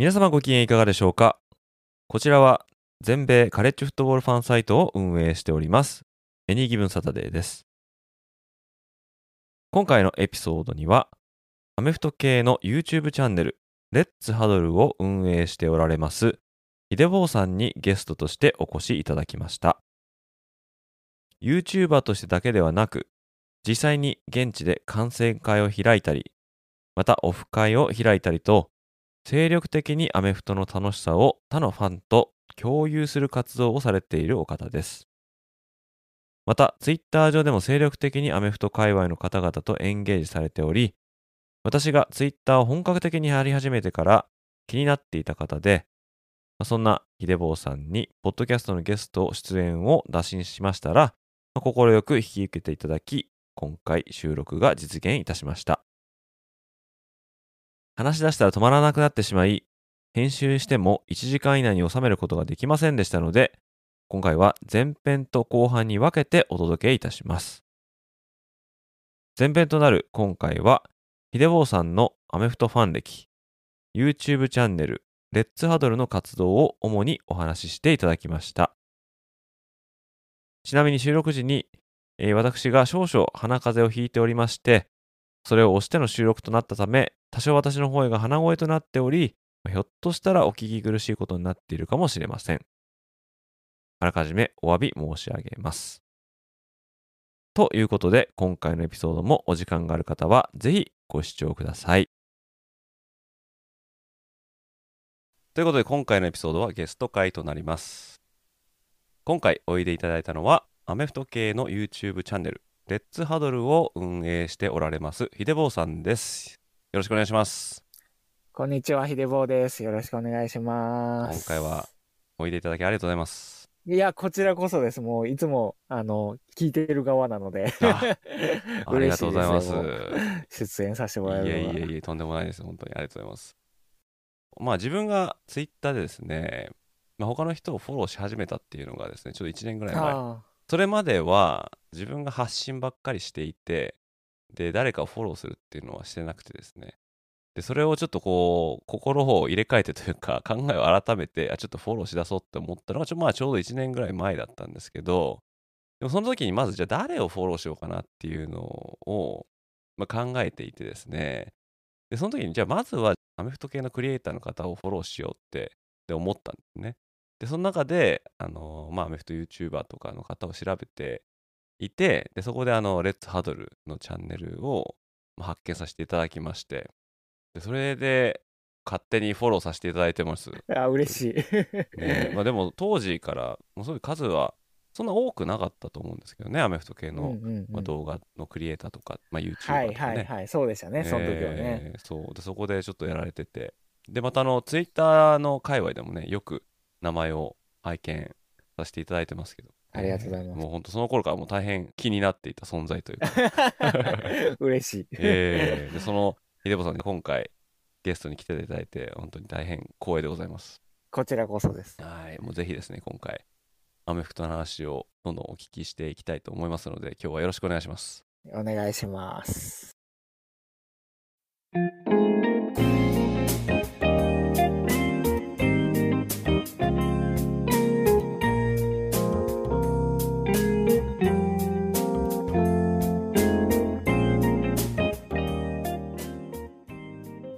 皆様ご機嫌いかがでしょうか？こちらは全米カレッジフットボールファンサイトを運営しておりますエニーギブンサタデーです。今回のエピソードにはアメフト系の YouTube チャンネルレッツハドルを運営しておられますヒデボーさんにゲストとしてお越しいただきました。YouTuber としてだけではなく実際に現地で観戦会を開いたりまたオフ会を開いたりと精力的にアメフトの楽しさを他のファンと共有する活動をされているお方です。また、ツイッター上でも精力的にアメフト界隈の方々とエンゲージされており、私がツイッターを本格的にやり始めてから気になっていた方で、そんなヒデボーさんに、ポッドキャストのゲスト出演を打診しましたら、快く引き受けていただき、今回収録が実現いたしました。話し出したら止まらなくなってしまい、編集しても1時間以内に収めることができませんでしたので、今回は前編と後半に分けてお届けいたします。前編となる今回は、ヒデボーさんのアメフトファン歴、YouTube チャンネル、レッツハドルの活動を主にお話ししていただきました。ちなみに収録時に、えー、私が少々鼻風邪をひいておりまして、それを押しての収録となったため、多少私の声が鼻声となっており、ひょっとしたらお聞き苦しいことになっているかもしれません。あらかじめお詫び申し上げます。ということで、今回のエピソードもお時間がある方は、ぜひご視聴ください。ということで、今回のエピソードはゲスト会となります。今回おいでいただいたのは、アメフト系の YouTube チャンネル、レッツハドルを運営しておられます、ヒデボーさんです。よろしくお願いします。こんにちは、ヒデボーです。よろしくお願いします。今回はおいでいただきありがとうございます。いや、こちらこそです。もういつも、あの、聞いている側なのであ。ありがとうございます。出演させてもらえるいえいえいえ、とんでもないです。本当にありがとうございます。まあ自分がツイッターでですね、まあ、他の人をフォローし始めたっていうのがですね、ちょっと1年ぐらい前。それまでは自分が発信ばっかりしていて、で、誰かをフォローするっていうのはしてなくてですね。で、それをちょっとこう、心を入れ替えてというか、考えを改めて、あ、ちょっとフォローしだそうって思ったのが、ちょ,、まあ、ちょうど1年ぐらい前だったんですけど、でもその時にまずじゃあ誰をフォローしようかなっていうのを、まあ、考えていてですね。で、その時にじゃあまずはアメフト系のクリエイターの方をフォローしようってで思ったんですね。で、その中で、あのまあ、アメフト YouTuber とかの方を調べていて、で、そこであの、レッツハドルのチャンネルを発見させていただきまして、でそれで勝手にフォローさせていただいてます。あ、嬉しい。ね、まあでも当時からもうそういう数はそんな多くなかったと思うんですけどね、アメフト系の、うんうんうん、まあ、動画のクリエイターとか、まあ、YouTuber とか、ね、はいはいはい、そうでしたね、その時はね。そうでそこでちょっとやられてて、で、またあの、ツイッターの界隈でもね、よく名前を拝見させていただいてますけど、ありがとうございます。もう本当その頃からもう大変気になっていた存在というか。嬉しい。えー、でその秀坊さんに今回ゲストに来ていただいて本当に大変光栄でございます。こちらこそです。はい、もうぜひですね今回アメフトの話をどんどんお聞きしていきたいと思いますので今日はよろしくお願いします。お願いします。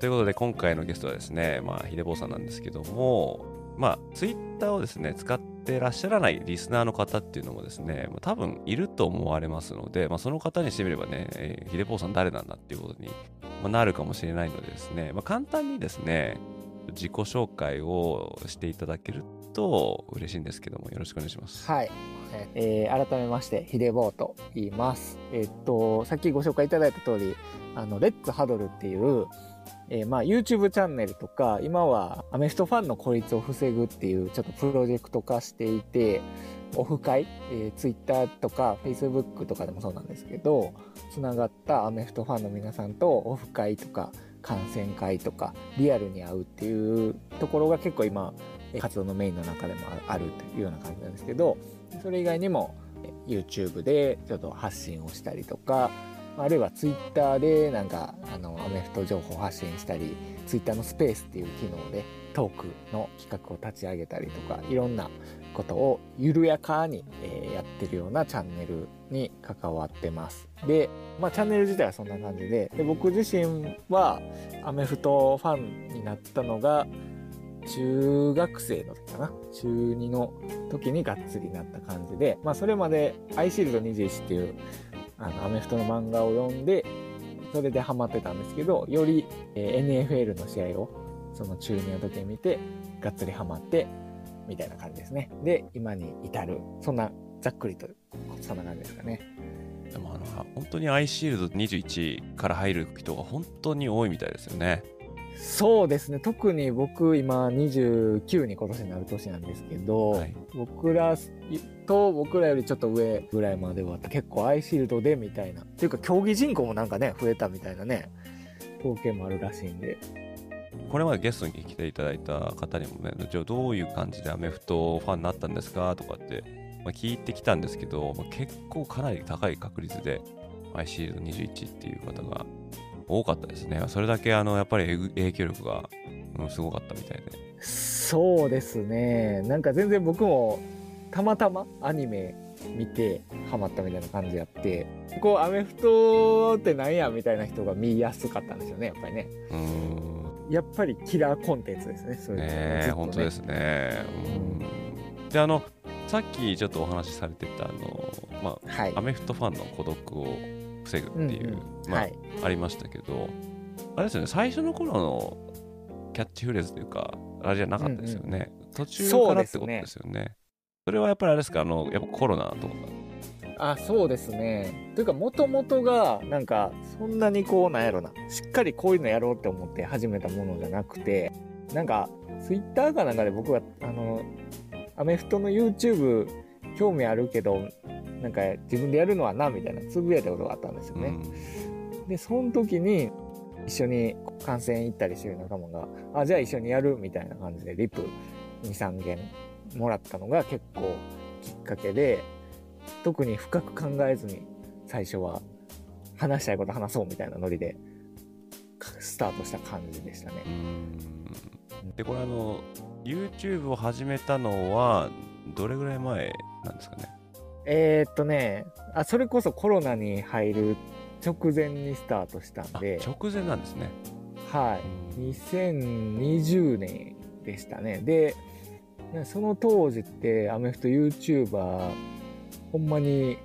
ということで今回のゲストはですね、まあ、ひでぼうさんなんですけども、まあ、ツイッターをですね、使ってらっしゃらないリスナーの方っていうのもですね、多分いると思われますので、まあ、その方にしてみればね、えー、ひでぼうさん誰なんだっていうことになるかもしれないのでですね、まあ、簡単にですね、自己紹介をしていただけると嬉しいんですけども、よろしくお願いします。はい。えー、改めまして、ヒデボーと言います。えー、っと、さっきご紹介いただいた通り、あの、レッツハドルっていう、えー、まあ YouTube チャンネルとか、今はアメフトファンの孤立を防ぐっていうちょっとプロジェクト化していて、オフ会、えー、Twitter とか Facebook とかでもそうなんですけど、つながったアメフトファンの皆さんとオフ会とか観戦会とかリアルに会うっていうところが結構今活動のメインの中でもあるというような感じなんですけど、それ以外にも YouTube でちょっと発信をしたりとか、あるいは Twitter でなんかあのアメフト情報発信したり Twitter のスペースっていう機能でトークの企画を立ち上げたりとかいろんなことを緩やかに、えー、やってるようなチャンネルに関わってます。で、まあチャンネル自体はそんな感じで、で僕自身はアメフトファンになったのが中学生の時かな？中2の時にがっつりなった感じで、まあそれまでアイシールド21っていうあのアメフトの漫画を読んで、それでハマってたんですけど、より、えー、NFL の試合をその中2の時に見て、がっつりハマって、みたいな感じですね。で、今に至る。そんな、ざっくりと、そんな感じですかね。でもあの、本当にアイシールド21から入る人が本当に多いみたいですよね。そうですね。特に僕今29に今年になる年なんですけど、はい、僕らと僕らよりちょっと上ぐらいまでは結構アイシールドでみたいな。っていうか競技人口もなんかね、増えたみたいなね、統計もあるらしいんで。これまでゲストに来ていただいた方にもね、じゃあどういう感じでアメフトファンになったんですかとかって、まあ、聞いてきたんですけど、まあ、結構かなり高い確率でアイシールド21っていう方が多かったですね。それだけあのやっぱり影響力が、うん、すごかったみたいで。そうですね。なんか全然僕もたまたまアニメ見てハマったみたいな感じやってこうアメフトってなんやみたいな人が見やすかったんですよねやっぱりね。うんやっぱりキラーコンテンツですね。そういうねね本当ですね。うん、であのさっきちょっとお話しされてたあの、まあ、はい、アメフトファンの孤独を防ぐっていう、まあ、はい、ありましたけどあれですよね最初の頃のキャッチフレーズというかあれじゃなかったですよね、うんうん、途中からってことですよね。それはやっぱりあれですか？あのやっぱコロナとか。あそうですね。というかもともとがなんかそんなにこうなんやろな。しっかりこういうのやろうって思って始めたものじゃなくてなんかツイッターかなんかで僕はあのアメフトの YouTube 興味あるけどなんか自分でやるのはなみたいなつぶやいたことがあったんですよね。うん、でその時に一緒に観戦行ったりしてる仲間が「あじゃあ一緒にやる」みたいな感じでリプ23件もらったのが結構きっかけで特に深く考えずに最初は話したいこと話そうみたいなノリでスタートした感じでしたね。でこれあの YouTube を始めたのはどれぐらい前なんですかね？えー、っとねあそれこそコロナに入る直前にスタートしたんで。直前なんですね。はい。2020年でしたね。でその当時ってアメフト YouTuber ほんまに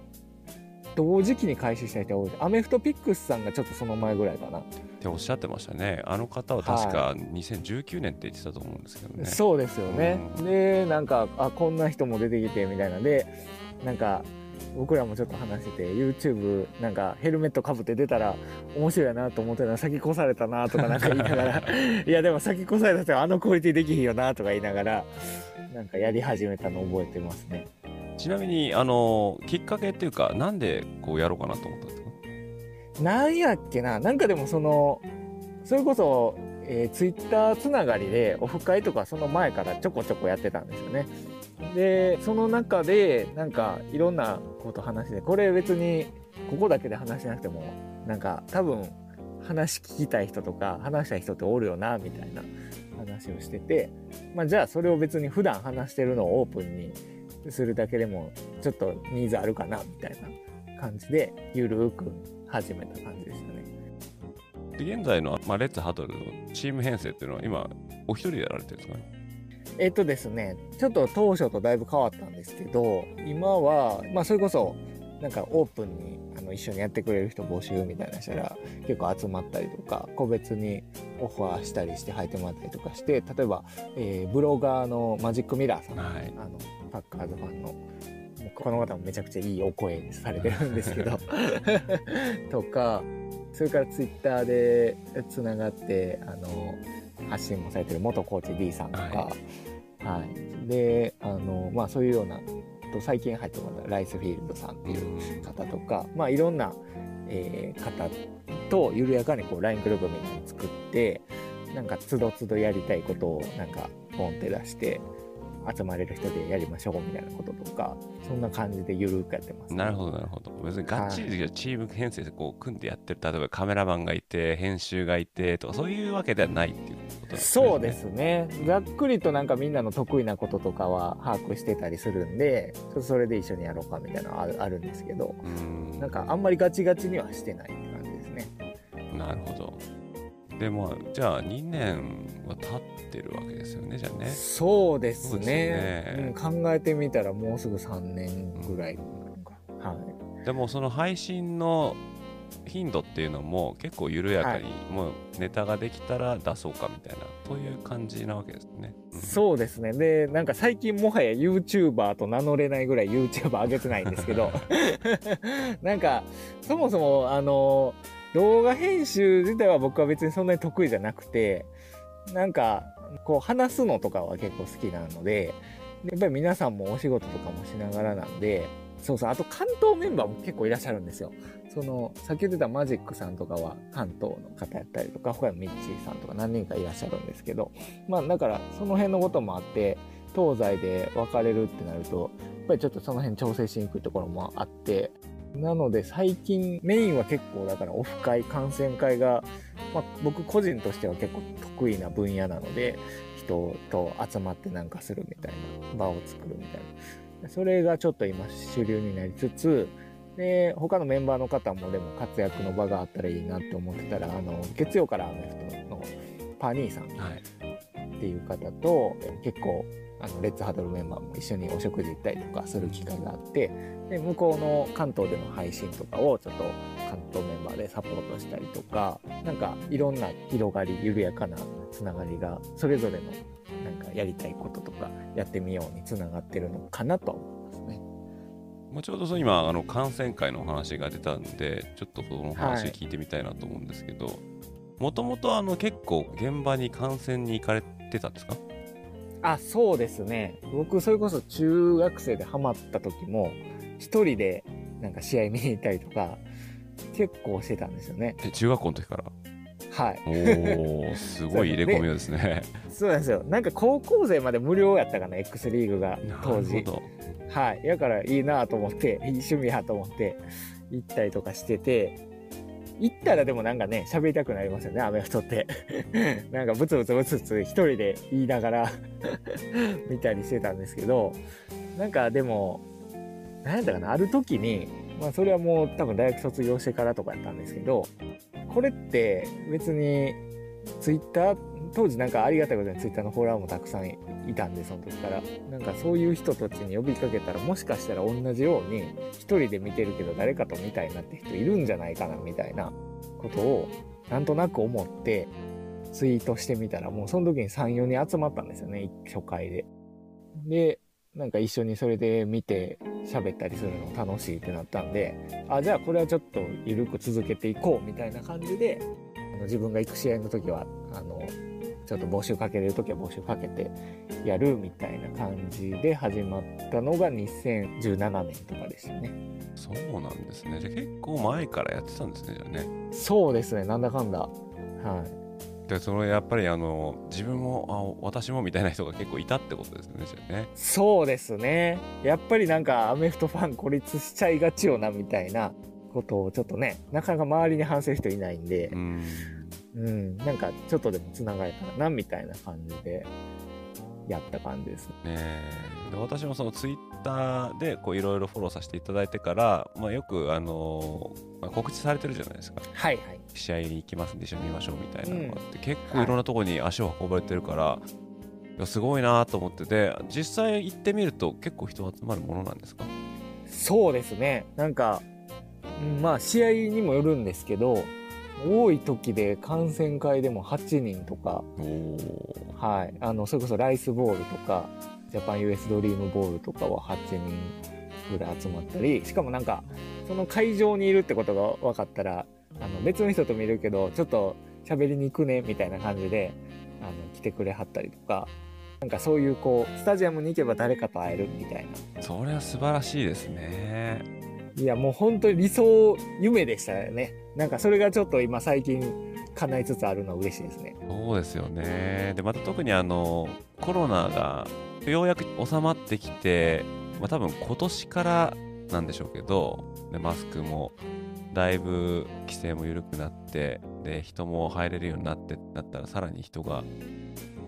同時期に開始した人が多い。アメフトピックスさんがちょっとその前ぐらいかな。っておっしゃってましたね。あの方は確か2019年って言ってたと思うんですけどね、はい、そうですよね、うん、でなんかあこんな人も出てきてみたいなでなんか僕らもちょっと話してて YouTube なんかヘルメットかぶって出たら面白いなと思ってたら先越されたなとかなんか言いながら。いやでも先越された人あのクオリティできひんよなとか言いながらなんかやり始めたの覚えてますね。ちなみにあのきっかけっていうかなんでこうやろうかなと思ったんですか？なんやっけななんかでもそのそれこそ、えー、ツイッターつながりでオフ会とかその前からちょこちょこやってたんですよねでその中でなんかいろんなこと話してこれ別にここだけで話しなくてもなんか多分話聞きたい人とか話したい人っておるよなみたいな話をしてて、まあ、じゃあそれを別に普段話してるのをオープンにするだけでもちょっとニーズあるかなみたいな感じでゆるく始めた感じでしたね。現在の、まあ、レッツハトルのチーム編成っていうのは今お一人でやられてるんですかね？えっとですね、ちょっと当初とだいぶ変わったんですけど、今は、まあそれこそ、なんかオープンにあの一緒にやってくれる人募集みたいなしたら結構集まったりとか個別にオファーしたりして入ってもらったりとかして例えば、えー、ブロガーのマジックミラーさん、はい、あのパッカーズファンのこの方もめちゃくちゃいいお声されてるんですけど とかそれからツイッターでつながってあの発信もされてる元コーチ D さんとか、はい、はい、であの、まあ、そういうようなと最近入ってもらったライスフィールドさんっていう方とか、まあ、いろんな、えー、方と緩やかにこう LINE グループみたいなの作ってなんかつどつどやりたいことをなんかポンって出して集まれる人でやりましょうみたいなこととかそんな感じでゆるくやってます、ね、なるほどなるほど。別にがっちりチーム編成でこう組んでやってる例えばカメラマンがいて編集がいてとかそういうわけではないっていうことですね。そうですね。ざっくりとなんかみんなの得意なこととかは把握してたりするんでそれで一緒にやろうかみたいなのはあるんですけどん。なんかあんまりガチガチにはしてないって感じですね。なるほどでもじゃあ2年は経ってるわけですよねじゃあね。そうですね、ね、うん、考えてみたらもうすぐ3年ぐらい、うん、はい、でもその配信の頻度っていうのも結構緩やかに、はい、もうネタができたら出そうかみたいなそういう感じなわけですね、うん、そうですね。でなんか最近もはや YouTuber と名乗れないぐらい YouTuber 上げてないんですけど。なんかそもそもあのー動画編集自体は僕は別にそんなに得意じゃなくて、なんか、こう話すのとかは結構好きなので、やっぱり皆さんもお仕事とかもしながらなんで、そうそう、あと関東メンバーも結構いらっしゃるんですよ。その、さっき言ってたマジックさんとかは関東の方やったりとか、他にもミッチーさんとか何人かいらっしゃるんですけど、まあだからその辺のこともあって、東西で分かれるってなると、やっぱりちょっとその辺調整しにくいところもあって、なので最近メインは結構だからオフ会、観戦会が、まあ、僕個人としては結構得意な分野なので、人と集まってなんかするみたいな、場を作るみたいな。それがちょっと今主流になりつつ、で、他のメンバーの方もでも活躍の場があったらいいなって思ってたら、あの、月曜からアメフトのパニーさんっていう方と、はい、結構あのレッツハドルメンバーも一緒にお食事行ったりとかする機会があってで向こうの関東での配信とかをちょっと関東メンバーでサポートしたりとかなんかいろんな広がり緩やかなつながりがそれぞれのなんかやりたいこととかやってみようにつながってるのかなと思いますね。もうちょうど今あの感染会の話が出たんでちょっとその話聞いてみたいなと思うんですけどもともと結構現場に観戦に行かれてたんですか？あ、そうですね。僕、それこそ中学生でハマった時も、一人でなんか試合見に行ったりとか、結構してたんですよね。え、中学校の時から？はい。おお、すごい入れ込みですねそうなんですよ。なんか高校生まで無料やったかな、X リーグが当時。はい。やからいいなと思って、いい趣味やと思って行ったりとかしてて、行ったらでもなんかね、喋りたくなりますよね、アメフトって。なんかブツブツブツブツ一人で言いながら 見たりしてたんですけど、なんかでも、何やったかな、ある時に、まあそれはもう多分大学卒業してからとかやったんですけど、これって別にツイッター当時なんかありがたいことにツイッターのフォロワーもたくさんいたんで、その時から。なんかそういう人たちに呼びかけたら、もしかしたら同じように、一人で見てるけど誰かと見たいなって人いるんじゃないかな、みたいなことを、なんとなく思って、ツイートしてみたら、もうその時に3、4人集まったんですよね、初回で。で、なんか一緒にそれで見て喋ったりするの楽しいってなったんで、あ、じゃあこれはちょっと緩く続けていこうみたいな感じで、自分が行く試合の時は、あの、ちょっと募集かけれる時は募集かけてやるみたいな感じで始まったのが2017年とかでしたね。そうなんですね。じゃあ結構前からやってたんですね、じゃあね。そうですね、なんだかんだ。はい。でそのやっぱりあの自分もあ私もみたいな人が結構いたってことですねねそうですねやっぱりなんかアメフトファン孤立しちゃいがちよなみたいなことをちょっとねなかなか周りに反省る人いないんでうんうん、なんかちょっとでも繋がれたらな、みたいな感じでやった感じですね。ねで私もそのツイッターでいろいろフォローさせていただいてから、まあ、よく、あのー、まあ、告知されてるじゃないですか。はいはい。試合に行きますんで一緒に見ましょうみたいなのがあって、うん、結構いろんなところに足を運ばれてるから、はい、すごいなと思ってて実際行ってみると結構人集まるものなんですか？そうですね。なんか、まあ試合にもよるんですけど、多い時で観戦会でも8人とか、はい、あのそれこそライスボールとかジャパン US ドリームボールとかは8人ぐらい集まったりしかもなんかその会場にいるってことが分かったらあの別の人と見るけどちょっと喋りに行くねみたいな感じであの来てくれはったりとかなんかそういうこうスタジアムに行けば誰かと会えるみたいな。それは素晴らしいですねいやもう本当に理想夢でしたよね。なんかそれがちょっと今最近叶いつつあるのは嬉しいですね。そうですよね。でまた特にあのコロナがようやく収まってきて、まあ、多分今年からなんでしょうけどでマスクもだいぶ規制も緩くなってで人も入れるようになってなったらさらに人が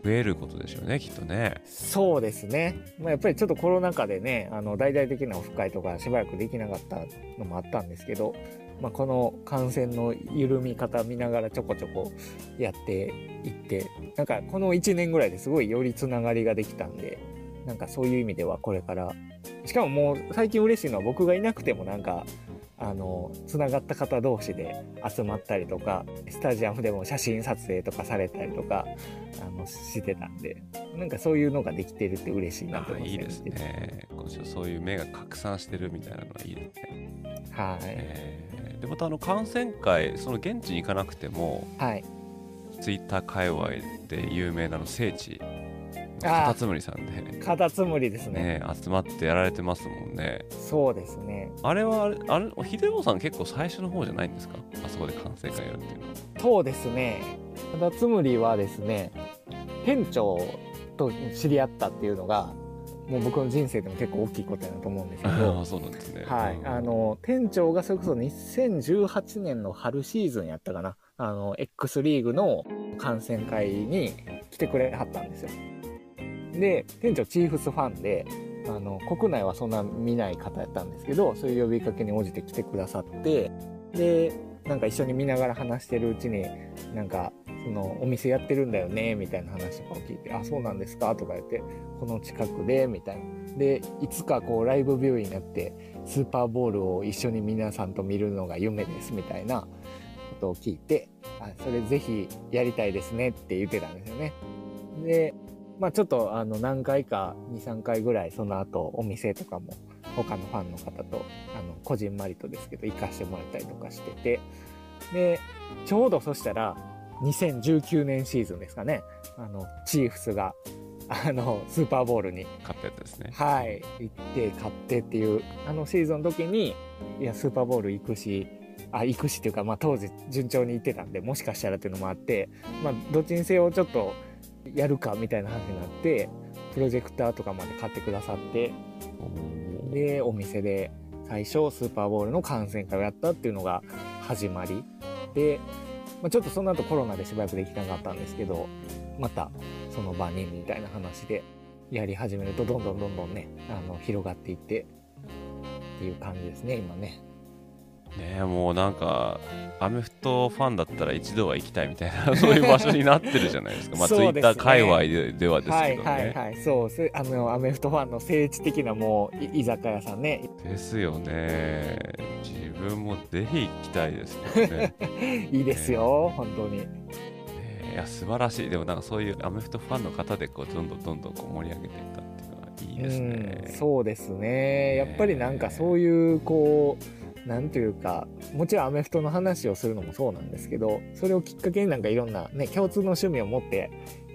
増えることでしょうねきっとね。そうですね、まあ、やっぱりちょっとコロナ禍でねあの大々的なオフ会とかしばらくできなかったのもあったんですけど、まあ、この感染の緩み方見ながらちょこちょこやっていってなんかこの1年ぐらいですごいよりつながりができたんでなんかそういう意味ではこれからしかももう最近嬉しいのは僕がいなくてもなんかあのつながった方同士で集まったりとかスタジアムでも写真撮影とかされたりとかあのしてたんでなんかそういうのができてるって嬉しいなと思いますいいですね。そういう目が拡散してるみたいなのはいいですね。はい、えー、でまたあの観戦会その現地に行かなくても、はい、ツイッター界隈で有名なの聖地カタツムリさんで。カタツムリですね、ね、集まってやられてますもんね。そうですね。あれはあれ秀夫さん結構最初の方じゃないんですか？あそこで完成会やるっていうのは。そうですね。カタツムリはですね店長と知り合ったっていうのがもう僕の人生でも結構大きいことやなと思うんですけど。そうなんですね、はい、あの店長がそれこそ2018年の春シーズンやったかな。あの X リーグの観戦会に来てくれはったんですよで店長チーフスファンであの国内はそんな見ない方やったんですけどそういう呼びかけに応じて来てくださってでなんか一緒に見ながら話してるうちになんかそのお店やってるんだよねみたいな話とかを聞いて「あそうなんですか」とか言って「この近くで」みたいな。でいつかこうライブビューになってスーパーボールを一緒に皆さんと見るのが夢ですみたいなことを聞いて「あそれぜひやりたいですね」って言ってたんですよね。でまあちょっとあの何回か2、3回ぐらいその後お店とかも他のファンの方とあのこじんまりとですけど行かしてもらったりとかしててでちょうどそしたら2019年シーズンですかね。あのチーフスがあのスーパーボールに勝ったやつですね。はい行って勝ってっていうあのシーズンの時にいやスーパーボール行くしあ行くしっていうか、まあ、当時順調に行ってたんでもしかしたらっていうのもあって、まあ、どっちにせよちょっとやるかみたいな話になってプロジェクターとかまで買ってくださってでお店で最初スーパーボールの観戦会をやったっていうのが始まりで、まあ、ちょっとその後コロナでしばらくできなかったんですけどまたその場にみたいな話でやり始めるとどんどんどんどんねあの広がっていってっていう感じですね今ね。ねもうなんかアメフトファンだったら一度は行きたいみたいな そういう場所になってるじゃないですか。まあツイッター界隈でではですけどね。はいはいはい。そうあのアメフトファンの聖地的なもう居酒屋さんね。ですよね。自分もぜひ行きたいですよね。いいですよ、ね、本当に。いや素晴らしい。でもなんかそういうアメフトファンの方でこうどんどんどんどんこう盛り上げていったっていうのはいいですね、うん、そうですね。やっぱりなんかそういうこうなんというか、もちろんアメフトの話をするのもそうなんですけど、それをきっかけになんかいろんなね、共通の趣味を持って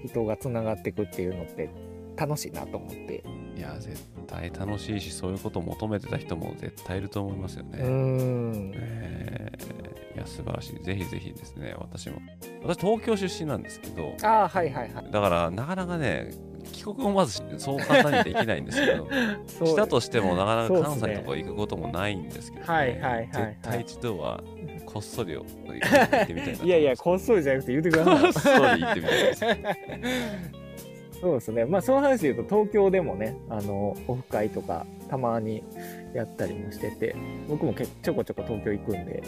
人がつながっていくっていうのって楽しいなと思って。いや、絶対楽しいし、そういうことを求めてた人も絶対いると思いますよね。うん。えー、いや、素晴らしい。ぜひぜひですね、私も。私、東京出身なんですけど、ああ、はいはいはい。だから、なかなかね、帰国もまずそう簡単にできないんですけど したとしてもなかなか関西とか行くこともないんですけど、ね、はいはいはい、絶対一度はこっそり行ってみたいないやいやこっそりじゃなくて言ってください。こっそり行ってみたいです。そうですね。まあその話で言うと東京でもねあのオフ会とかたまにやったりもしてて僕もけちょこちょこ東京行くんで。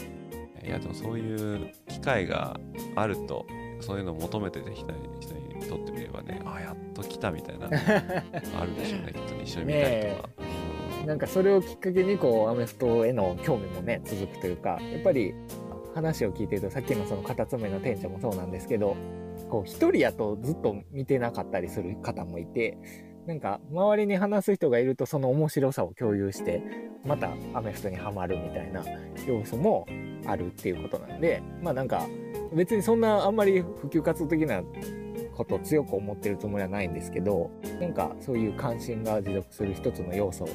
いやでもそういう機会があるとそういうのを求めてた人にとってみればねあやっと来たみたいな あるでしょうねきっと一緒に見たりとか。なんかそれをきっかけにこうアメフトへの興味もね続くというかやっぱり話を聞いてるとさっきのそのカタツムリの店長もそうなんですけどこう一人やとずっと見てなかったりする方もいてなんか周りに話す人がいるとその面白さを共有してまたアメフトにはまるみたいな要素もあるっていうことなんでまあなんか別にそんなあんまり普及活動的なことを強く思ってるつもりはないんですけどなんかそういう関心が持続する一つの要素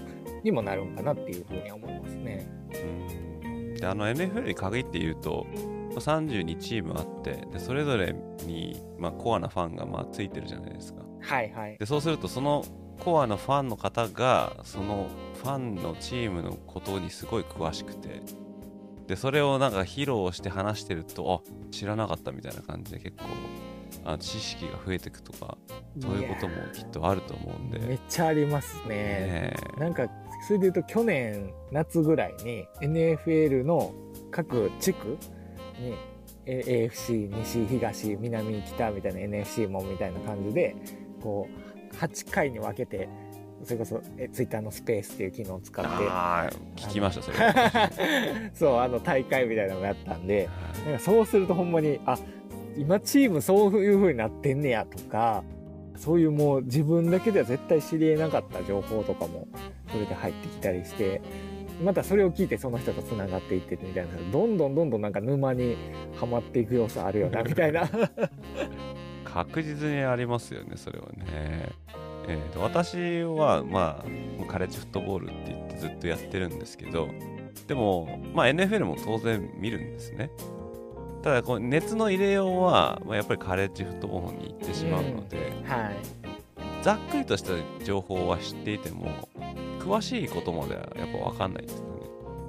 にもなるんかなっていうふうに思いますね。うんであの NFL に限って言うと32チームあってでそれぞれに、まあ、コアなファンがまあついてるじゃないですか。はいはい、でそうするとそのコアなファンの方がそのファンのチームのことにすごい詳しくてでそれをなんか披露して話してるとあ知らなかったみたいな感じで結構あ知識が増えていくとかそういうこともきっとあると思うんで。めっちゃありますね。ねなんかそれでいうと去年夏ぐらいに NFL の各地区に AFC 西東南北みたいな NFC もみたいな感じでこう8回に分けてそれこそえツイッターのスペースっていう機能を使って聞きましたそれ そうあの大会みたいなのをやったんでなんかそうするとほんまにあ今チームそういう風になってんねやとかそういうもう自分だけでは絶対知りえなかった情報とかもそれで入ってきたりしてまたそれを聞いてその人とつながっていってみたいな。どんどんどんどんなんか沼にはまっていく要素あるよなみたいな。確実にありますよねそれはね。えー、と私はまあカレッジフットボールって言ってずっとやってるんですけどでも、まあ、NFL も当然見るんですね。ただこう熱の入れようは、まあ、やっぱりカレッジフットボールに行ってしまうので、うん、はい、ざっくりとした情報は知っていても詳しいことまではやっぱ分かんないんですよね。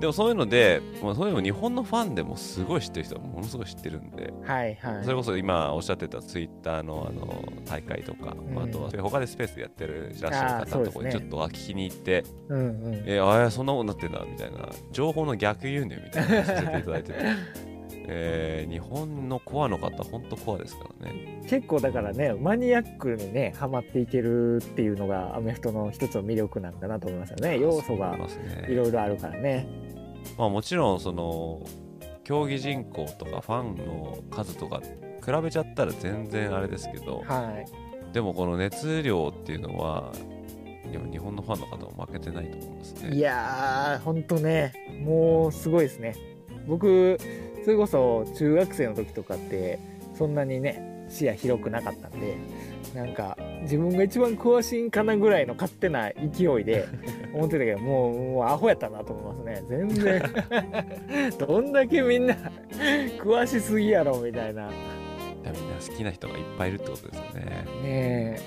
でもそういうので、まあ、そういうの日本のファンでもすごい知ってる人はものすごい知ってるんで、はいはい、それこそ今おっしゃってたツイッターのあの大会とか、うん、あとは他でスペースでやってるいらっしゃる方のところにちょっと聞きに行って、うんうん、えああそんなことになってんだみたいな。情報の逆輸入みたいなのさせていただいてて。えー、日本のコアの方本当コアですからね。結構だからねマニアックにねハマっていけるっていうのがアメフトの一つの魅力なんだなと思いますよね。要素がいろいろあるからね。まあ、もちろんその競技人口とかファンの数とか比べちゃったら全然あれですけど、はい、でもこの熱量っていうのは日本のファンの方も負けてないと思いますね。いやーほんとね。もうすごいですね。僕それこそ中学生の時とかってそんなにね視野広くなかったんでなんか自分が一番詳しいんかなぐらいの勝手な勢いで 思ってたけどもうもうアホやったなと思いますね。全然。どんだけみんな詳しすぎやろみたいな。みんな好きな人がいっぱいいるってことですよね。ねえ。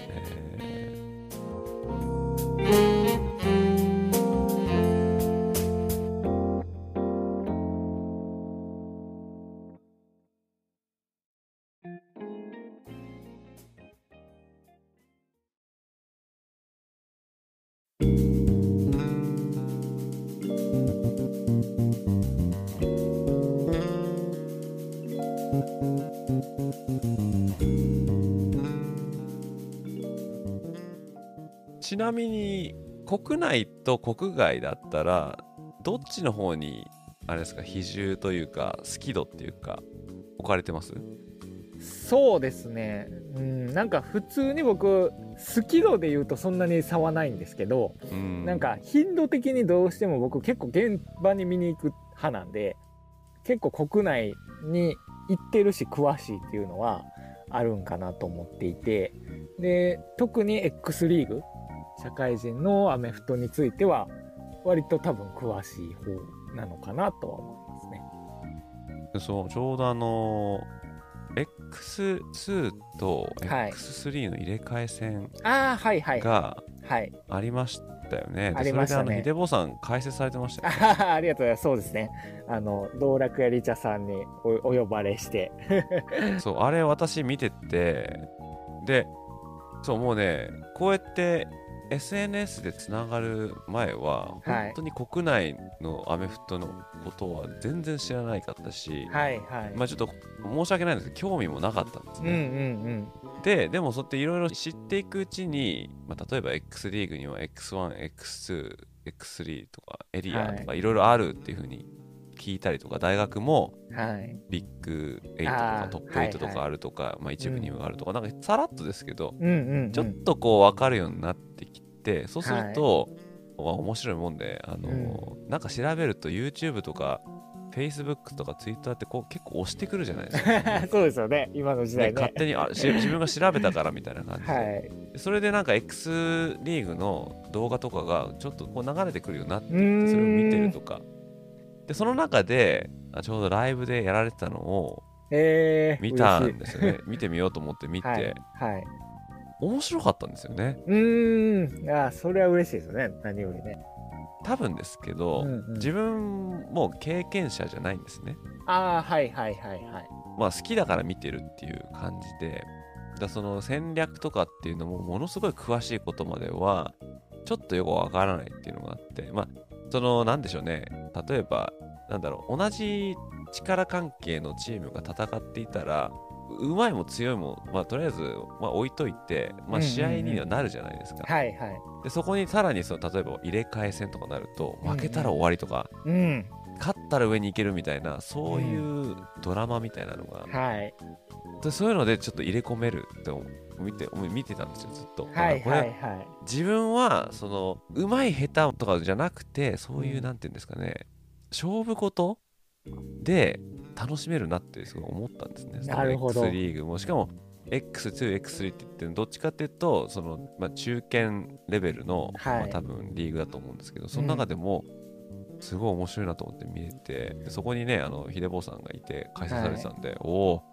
えちなみに国内と国外だったらどっちの方にあれですか比重というか好き度っていうか置かれてます？そうですね。うんなんか普通に僕好き度で言うとそんなに差はないんですけど、うん、なんか頻度的にどうしても僕結構現場に見に行く派なんで結構国内に行ってるし詳しいっていうのはあるんかなと思っていてで特に X リーグ社会人のアメフトについては割と多分詳しい方なのかなとは思いますね。そうちょうどあの X2 と X3 の入れ替え戦がありましたよね。ありましたね。ヒデボさん解説されてましたよ、ね、ありがとうございます。そうですね。あの道楽屋リチャさんにお呼ばれして。そうあれ私見ててでそうもうねこうやって SNS でつながる前は、本当に国内のアメフトのことは全然知らないかったし、はいはい。まあ、ちょっと申し訳ないんですけど興味もなかったんですね。うんうんうん、ででもそうやっていろいろ知っていくうちに、まあ、例えば X リーグには X1、X2 X3 とかエリアとかい。ろいろあるっていうふうに聞いたりとか大学もビッグ8とかトップ8とかあるとかまあ、一部にはあるとか、なんかさらっとですけど、ちょっとこう分かるようになってきてそうすると、面白いもんであの、なんか調べると YouTube とか Facebook とか Twitter ってこう結構押してくるじゃないですか。そうですよね。今の時代ね、ね、勝手にあ自分が調べたからみたいな感じで、はい、それでなんか X リーグの動画とかがちょっとこう流れてくるようになってそれを見てるとかでその中でちょうどライブでやられてたのを見たんですよね、見てみようと思って見て、はい、はい。面白かったんですよね。うん。あそれは嬉しいですよね。何よりね。多分ですけど、うんうん、自分も経験者じゃないんですね。ああはいはいはいはい。まあ好きだから見てるっていう感じで。だその戦略とかっていうのもものすごい詳しいことまではちょっとよくわからないっていうのがあって。まあそのなんでしょうね。例えばなんだろう同じ力関係のチームが戦っていたらうまいも強いも、まあ、とりあえず、まあ、置いといて、まあ、試合にはなるじゃないですか。はいはい、でそこにさらにその例えば入れ替え戦とかなると負けたら終わりとか、うん、うん、勝ったら上に行けるみたいなそういうドラマみたいなのが、うん、はい、でそういうのでちょっと入れ込めるって見て見てたんですよずっと。はいはいはい、自分はそのうまい下手とかじゃなくてそういう、うん、なんていうんですかね勝負事で楽しめるなってすごい思ったんですね。なるほど。X リーグもしかも X2、X3 って言ってどっちかっていうとその、まあ、中堅レベルの、はい、まあ、多分リーグだと思うんですけどその中でも、すごい面白いなと思って見えてそこにねあの秀坊さんがいて解説されてたんで、はい、おお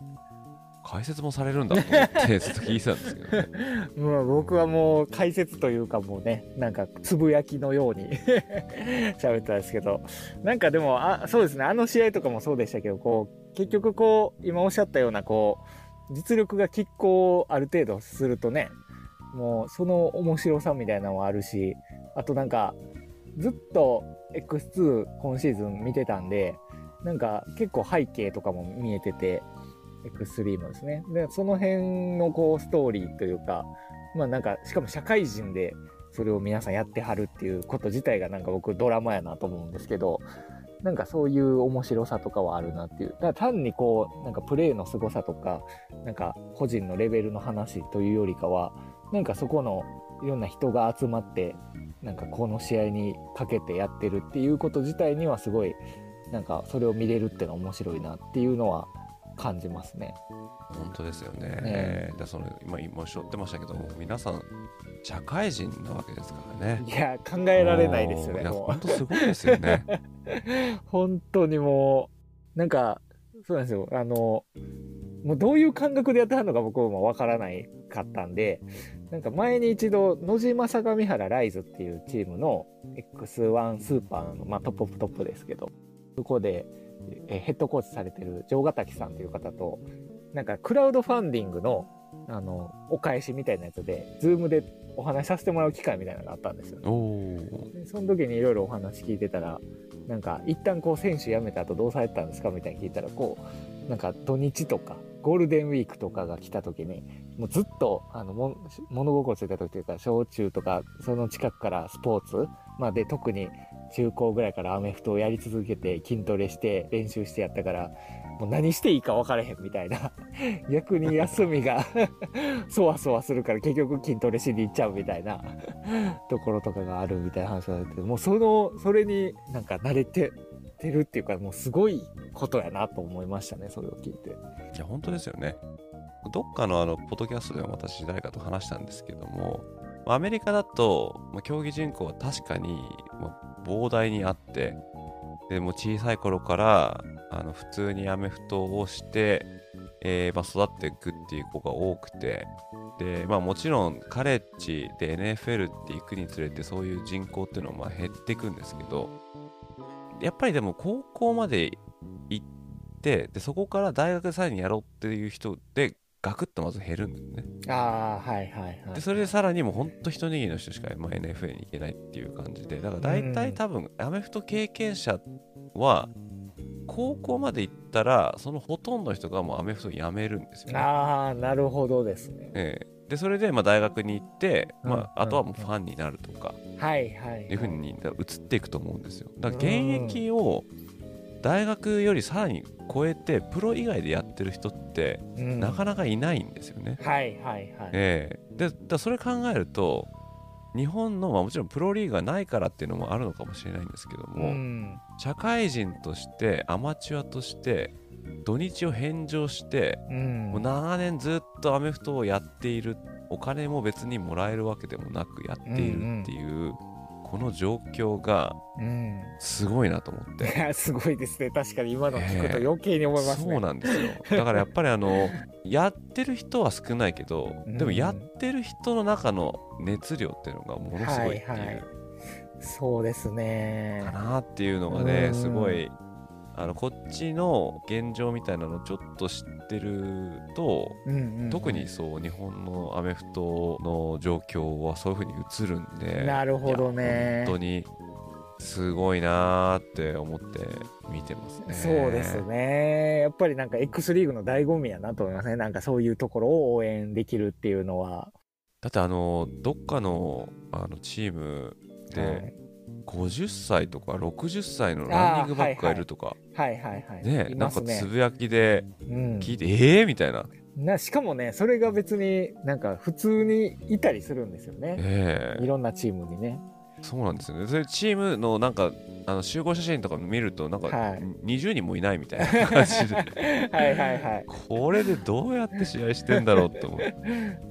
解説もされるんだと思って聞いてたんですけどね。まあ僕はもう解説というかもうねなんかつぶやきのように 喋ってたんですけど。なんかでもあそうですね。あの試合とかもそうでしたけどこう結局こう今おっしゃったようなこう実力が拮抗ある程度するとねもうその面白さみたいなのもあるしあとなんかずっと X2 今シーズン見てたんでなんか結構背景とかも見えててエクスリームですね。で、その辺のこうストーリーというか、まあなんか、しかも社会人でそれを皆さんやってはるっていうこと自体がなんか僕ドラマやなと思うんですけど、なんかそういう面白さとかはあるなっていう。だから単にこう、なんかプレーの凄さとか、なんか個人のレベルの話というよりかは、なんかそこのいろんな人が集まって、なんかこの試合にかけてやってるっていうこと自体にはすごい、なんかそれを見れるってのは面白いなっていうのは感じますね。本当ですよね。ねだその今今おっしゃってましたけども皆さん社会人なわけですからね。いや考えられないですよね。本当すごいですよね。本当にもうなんかそうなんですよ。あのもうどういう感覚でやってはるのか僕もわからないかったんで、なんか前に一度野島相模原ライズっていうチームの X1 スーパーの、まあ、トップトップですけど、そこでえヘッドコーチされてる城ヶ崎さんという方と、なんかクラウドファンディングの、あの、お返しみたいなやつで、ズームでお話しさせてもらう機会みたいなのがあったんですよね。その時にいろいろお話聞いてたら、なんか一旦こう選手辞めた後どうされてたんですかみたいに聞いたら、こう、なんか土日とかゴールデンウィークとかが来た時に、もうずっと、あの、も物心ついた時というか、小中とか、その近くからスポーツ、まあで、特に中高ぐらいからアメフトをやり続けて筋トレして練習してやったから、もう何していいか分からへんみたいな。逆に休みが そわそわするから結局筋トレしに行っちゃうみたいなところとかがあるみたいな話があって、もうその、それになんか慣れて、てるっていうか、もうすごいことやなと思いましたね、それを聞いて。いや、本当ですよね。どっかのあの、ポッドキャストでも私誰かと話したんですけども、アメリカだと、競技人口は確かに、膨大にあってでも小さい頃からあの普通にアメフトをして、えー、まあ、育っていくっていう子が多くてで、まあ、もちろんカレッジで NFL って行くにつれてそういう人口っていうのはまあ減っていくんですけどやっぱりでも高校まで行ってでそこから大学でさらにやろうっていう人でガクッとまず減るんですね。ああ、はいはいはい。で、それでさらにもうほんと一握りの人しか、まあ、NFL に行けないっていう感じで、だから大体多分、アメフト経験者は、高校まで行ったら、そのほとんどの人がもうアメフトをやめるんですよね。ああ、なるほどですね。ええでそれでまあ大学に行って、まあ、うんあとはもうファンになるとかはいはいいうふうに移っていくと思うんですよだから現役を大学よりさらに超えてプロ以外でやってる人ってなかなかいないんですよね。はいはいはい。えー、でだそれ考えると日本の、まあ、もちろんプロリーグがないからっていうのもあるのかもしれないんですけども、うん、社会人としてアマチュアとして土日を返上して、うん、もう長年ずっとアメフトをやっているお金も別にもらえるわけでもなくやっているっていう、うんうん、この状況がすごいなと思って、いや すごいですね。確かに今の聞くと余計に思いますね、えー、そうなんですよ。だからやっぱりあの やってる人は少ないけど、でもやってる人の中の熱量っていうのがものすごいっていう、はいはい、そうですね。かなっていうのがねすごいあのこっちの現状みたいなのをちょっと知ってると、うんうんうん、特にそう日本のアメフトの状況はそういうふうに映るんでなるほどね。本当にすごいなーって思って見てますね。そうですね。やっぱりなんか X リーグの醍醐味やなと思いますね。なんかそういうところを応援できるっていうのは。だってあのどっかのあのチームで、はい50歳とか60歳のランニングバックがいるとか、はいはいはい。ね、ねなんかつぶやきで聞いて、うん、ええー、みたいな。なしかもね、それが別になんか普通にいたりするんですよね。えー、いろんなチームにね。そうなんですよね。それチームのなんかあの集合写真とか見るとなんか20人もいないみたいな。感じで。はいはいはいこれでどうやって試合してんだろうって思う。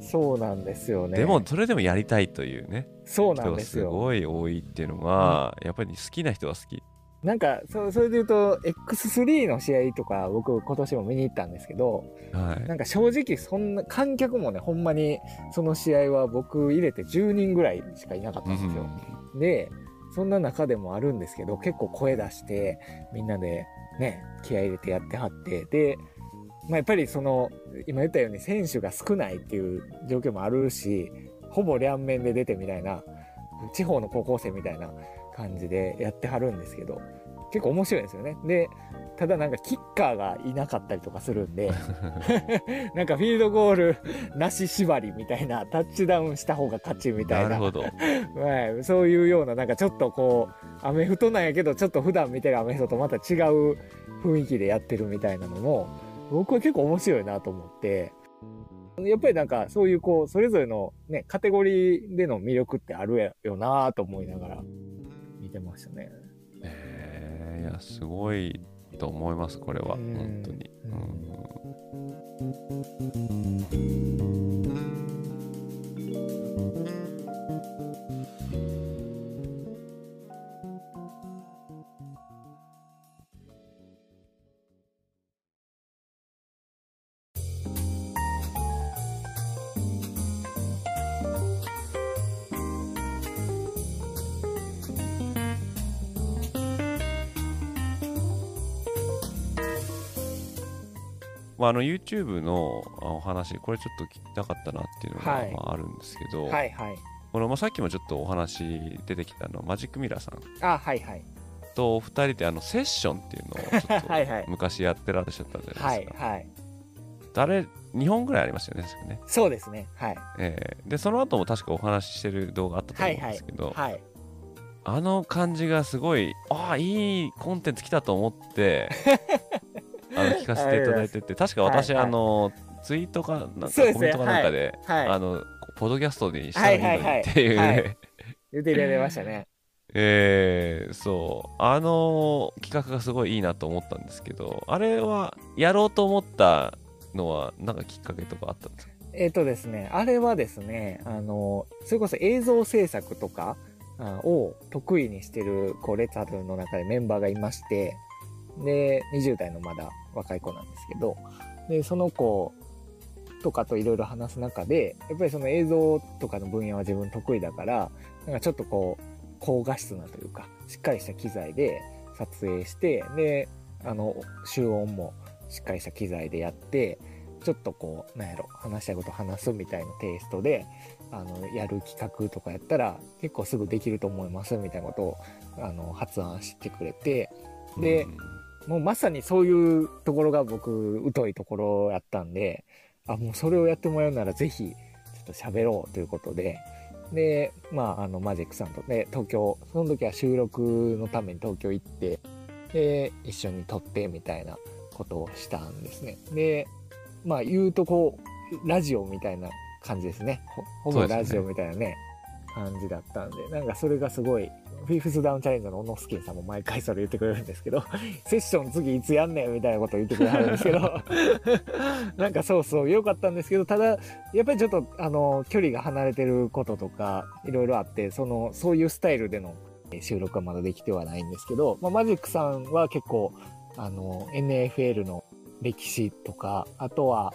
そうなんですよね。でもそれでもやりたいというね。そうなんですよ。すごい多いっていうのが、うん、やっぱり好きな人は好き。なんかそそれで言うと X3 の試合とか僕今年も見に行ったんですけど、はい、なんか正直そんな観客もねほんまにその試合は僕入れて10人ぐらいしかいなかったんですよ、うん、でそんな中でもあるんですけど、結構声出して、みんなでね、気合入れてやってはって、で、まあ、やっぱりその、今言ったように選手が少ないっていう状況もあるし、ほぼ両面で出てみたいな、地方の高校生みたいな感じでやってはるんですけど、結構面白いですよね。で、ただなんかキッカーがいなかったりとかするんで なんかフィールドゴールなし縛りみたいな、タッチダウンした方が勝ちみたいな。なるほど。はい、そういうような、なんかちょっとこう、アメフトなんやけど、ちょっと普段見てるアメフトとまた違う雰囲気でやってるみたいなのも、僕は結構面白いなと思って、やっぱりなんかそういうこう、それぞれのね、カテゴリーでの魅力ってあるよなと思いながら見てましたね。えー、いや、すごいと思いますこれは。本当に。まあ、あの YouTube のお話これちょっと聞きたかったなっていうのがまああるんですけど、はいはい、このまあさっきもちょっとお話出てきたのマジックミラーさん。あ、はいはい、とお二人であのセッションっていうのをちょっと 昔やってらっしゃったじゃないですか。はいはい、あれ2本ぐらいありましたよねね。そうですねはい、えー、でその後も確かお話ししてる動画あったと思うんですけど、はい、はい。はい、あの感じがすごいああいいコンテンツ来たと思って あの聞かせていただいてて確か私、あのツイートかなんかコメントかなんかで、あのポッドキャストにしたらいいのにっていう、ね言っていただきましたね。えー、そう。あの企画がすごいいいなと思ったんですけどあれはやろうと思ったのはなんかきっかけとかあったんですか？えっ、とですねあれはですねあのそれこそ映像制作とかを得意にしてるこうレッツハルの中でメンバーがいましてで20代のまだ若い子なんですけど、で、その子とかといろいろ話す中で、やっぱりその映像とかの分野は自分得意だから、なんかちょっとこう、高画質なというか、しっかりした機材で撮影して、で、あの、集音もしっかりした機材でやって、ちょっとこう、なんやろ、話したいこと話すみたいなテイストで、あの、やる企画とかやったら、結構すぐできると思いますみたいなことを、あの、発案してくれて、で、うん。もうまさにそういうところが僕、疎いところやったんで、あ、もうそれをやってもらうならぜひ、ちょっと喋ろうということで、で、まあ、あの、マジックさんとね、東京、その時は収録のために東京行って、で、一緒に撮ってみたいなことをしたんですね。で、まあ、言うとこう、ラジオみたいな感じですね。ほぼラジオみたいなね、感じだったんで、なんかそれがすごい、フィフスダウンチャレンジャーの小野スキンさんも毎回それ言ってくれるんですけど、セッション次いつやんねんみたいなことを言ってくれはるんですけど、なんかそうそう、良かったんですけど、ただ、やっぱりちょっと、あの、距離が離れてることとか、いろいろあって、その、そういうスタイルでの収録はまだできてはないんですけど、まあ、マジックさんは結構、あの、NFL の歴史とか、あとは、